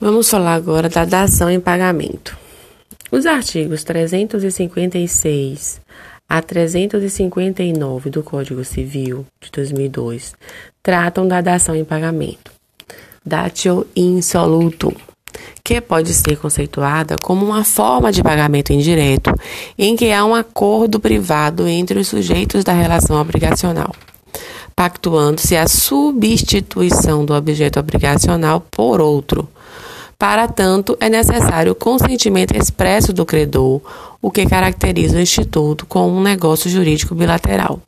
Vamos falar agora da dação em pagamento. Os artigos 356 a 359 do Código Civil de 2002 tratam da dação em pagamento, datio insolutum, que pode ser conceituada como uma forma de pagamento indireto em que há um acordo privado entre os sujeitos da relação obrigacional, pactuando-se a substituição do objeto obrigacional por outro para tanto, é necessário o consentimento expresso do credor, o que caracteriza o Instituto como um negócio jurídico bilateral.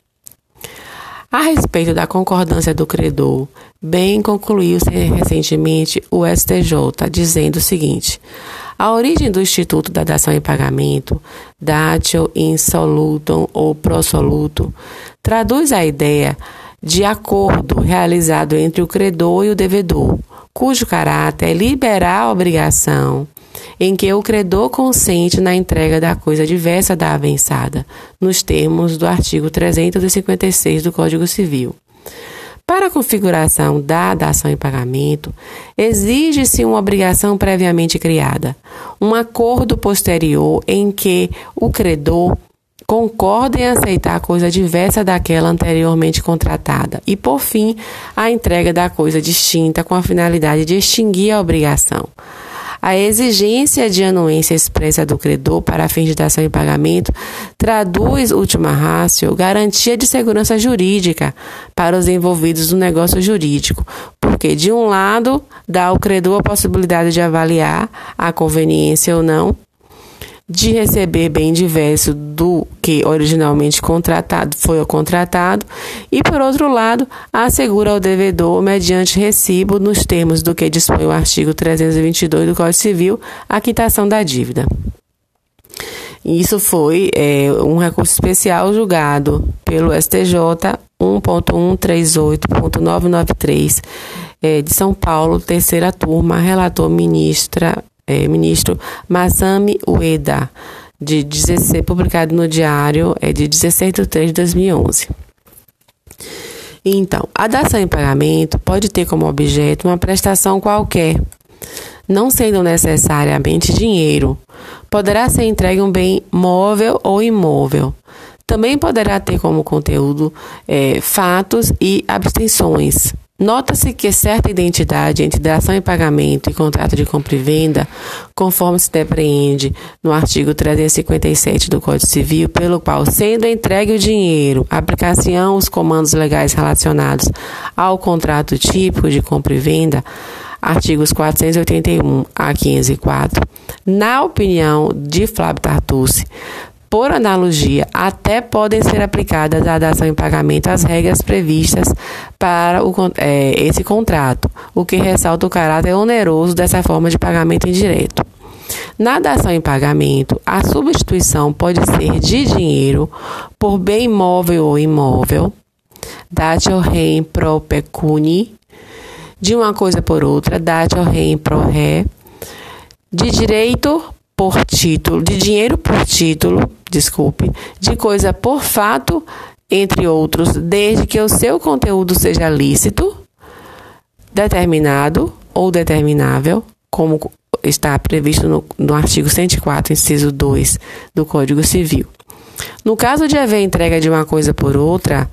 A respeito da concordância do credor, bem concluiu-se recentemente o STJ, dizendo o seguinte: a origem do Instituto da Dação em Pagamento, datio insolutum ou prosolutum, traduz a ideia de acordo realizado entre o credor e o devedor cujo caráter é liberar a obrigação, em que o credor consente na entrega da coisa diversa da avançada, nos termos do artigo 356 do Código Civil. Para a configuração da dação em pagamento, exige-se uma obrigação previamente criada, um acordo posterior em que o credor concorda em aceitar coisa diversa daquela anteriormente contratada e, por fim, a entrega da coisa distinta com a finalidade de extinguir a obrigação. A exigência de anuência expressa do credor para fins de dação em pagamento traduz, última ratio, garantia de segurança jurídica para os envolvidos no negócio jurídico, porque, de um lado, dá ao credor a possibilidade de avaliar a conveniência ou não de receber bem diverso do que originalmente contratado foi o contratado e por outro lado assegura ao devedor mediante recibo nos termos do que dispõe o artigo 322 do Código Civil a quitação da dívida. Isso foi é, um recurso especial julgado pelo STJ 1.138.993 é, de São Paulo, terceira turma, relator ministra é, ministro Masami Ueda, de 16, publicado no Diário é, de 16 de 3 de 2011. Então, a dação em pagamento pode ter como objeto uma prestação qualquer, não sendo necessariamente dinheiro. Poderá ser entregue um bem móvel ou imóvel. Também poderá ter como conteúdo é, fatos e abstenções, Nota-se que certa identidade entre dação em pagamento e contrato de compra e venda, conforme se depreende no artigo 357 do Código Civil, pelo qual, sendo entregue o dinheiro, aplicação os comandos legais relacionados ao contrato típico de compra e venda, artigos 481 a 504, na opinião de Flávio Tartucci, por analogia, até podem ser aplicadas à dação em pagamento as regras previstas para o, é, esse contrato, o que ressalta o caráter oneroso dessa forma de pagamento indireto. Na dação em pagamento, a substituição pode ser de dinheiro por bem móvel ou imóvel, datio rem pro pecuni, de uma coisa por outra, datio rem pro ré, de direito por título, de dinheiro por título, desculpe, de coisa por fato, entre outros, desde que o seu conteúdo seja lícito, determinado ou determinável, como está previsto no, no artigo 104, inciso 2 do Código Civil. No caso de haver entrega de uma coisa por outra,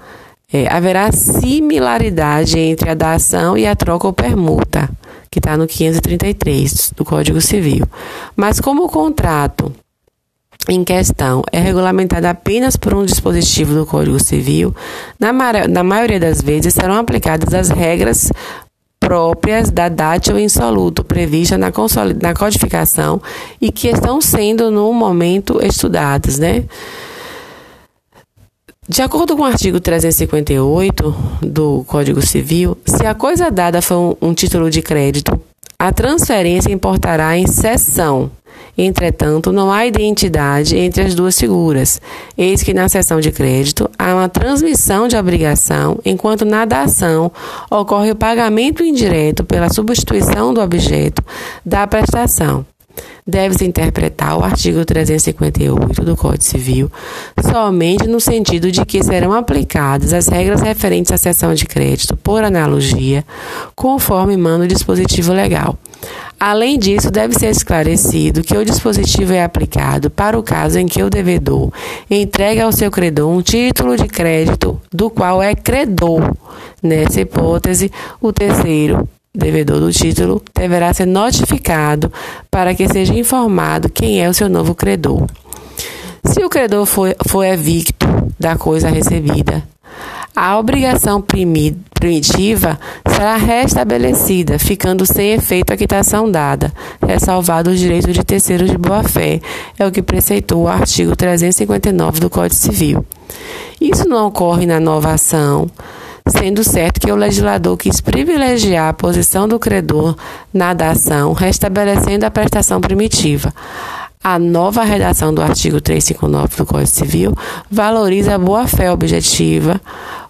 é, haverá similaridade entre a dação e a troca ou permuta que está no 533 do Código Civil. Mas como o contrato em questão é regulamentado apenas por um dispositivo do Código Civil, na, na maioria das vezes serão aplicadas as regras próprias da datio insoluto prevista na, na codificação e que estão sendo no momento estudadas, né? De acordo com o artigo 358 do Código Civil, se a coisa dada for um, título de crédito, a transferência importará em cessão. Entretanto, não há identidade entre as duas figuras. Eis que na cessão de crédito há uma transmissão de obrigação, enquanto na dação ocorre o pagamento indireto pela substituição do objeto da prestação deve-se interpretar o artigo 358 do Código Civil somente no sentido de que serão aplicadas as regras referentes à cessão de crédito por analogia, conforme manda o dispositivo legal. Além disso, deve ser esclarecido que o dispositivo é aplicado para o caso em que o devedor entregue ao seu credor um título de crédito do qual é credor. Nessa hipótese, o terceiro devedor do título deverá ser notificado para que seja informado quem é o seu novo credor. Se o credor for, for evicto da coisa recebida, a obrigação primitiva será restabelecida, ficando sem efeito a quitação dada, ressalvado o direito de terceiro de boa-fé, é o que preceitou o artigo 359 do Código Civil. Isso não ocorre na nova ação, sendo certo que o legislador quis privilegiar a posição do credor na dação, restabelecendo a prestação primitiva. A nova redação do artigo 359 do Código Civil valoriza a boa-fé objetiva,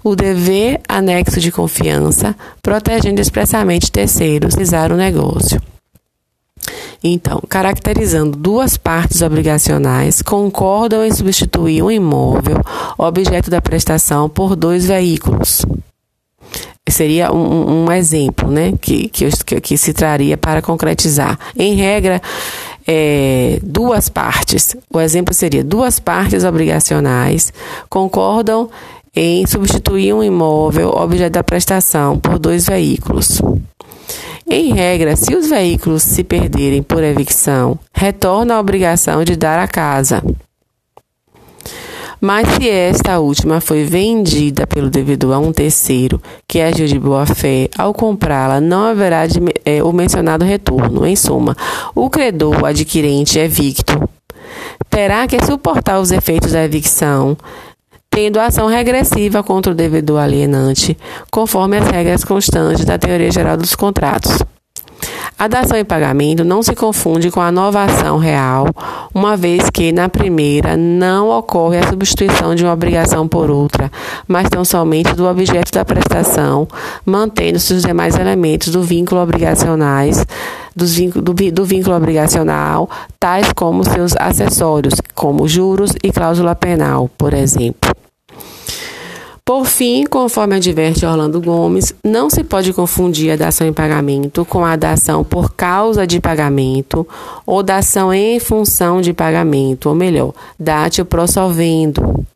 o dever anexo de confiança, protegendo expressamente terceiros realizar o negócio. Então, caracterizando duas partes obrigacionais, concordam em substituir um imóvel, objeto da prestação, por dois veículos. Seria um, um exemplo né, que, que, que se traria para concretizar. Em regra, é, duas partes. O exemplo seria duas partes obrigacionais concordam em substituir um imóvel objeto da prestação por dois veículos. Em regra, se os veículos se perderem por evicção, retorna a obrigação de dar a casa. Mas se esta última foi vendida pelo devedor a um terceiro que agiu de boa fé, ao comprá-la não haverá de, é, o mencionado retorno. Em suma, o credor adquirente evicto terá que suportar os efeitos da evicção, tendo ação regressiva contra o devedor alienante, conforme as regras constantes da teoria geral dos contratos. A dação em pagamento não se confunde com a novação real, uma vez que na primeira não ocorre a substituição de uma obrigação por outra, mas tão somente do objeto da prestação, mantendo-se os demais elementos do vínculo obrigacionais do, do vínculo obrigacional, tais como seus acessórios, como juros e cláusula penal, por exemplo. Por fim, conforme adverte Orlando Gomes, não se pode confundir a dação em pagamento com a dação por causa de pagamento ou dação em função de pagamento, ou melhor, date pro solvendo.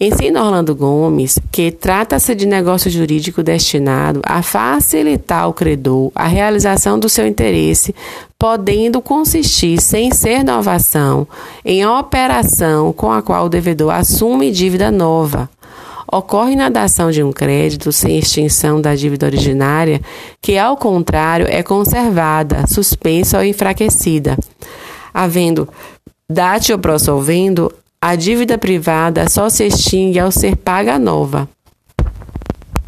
Ensina Orlando Gomes que trata-se de negócio jurídico destinado a facilitar ao credor a realização do seu interesse, podendo consistir, sem ser novação, em operação com a qual o devedor assume dívida nova ocorre na dação de um crédito sem extinção da dívida originária, que, ao contrário, é conservada, suspensa ou enfraquecida. Havendo date ou prosolvendo, a dívida privada só se extingue ao ser paga nova.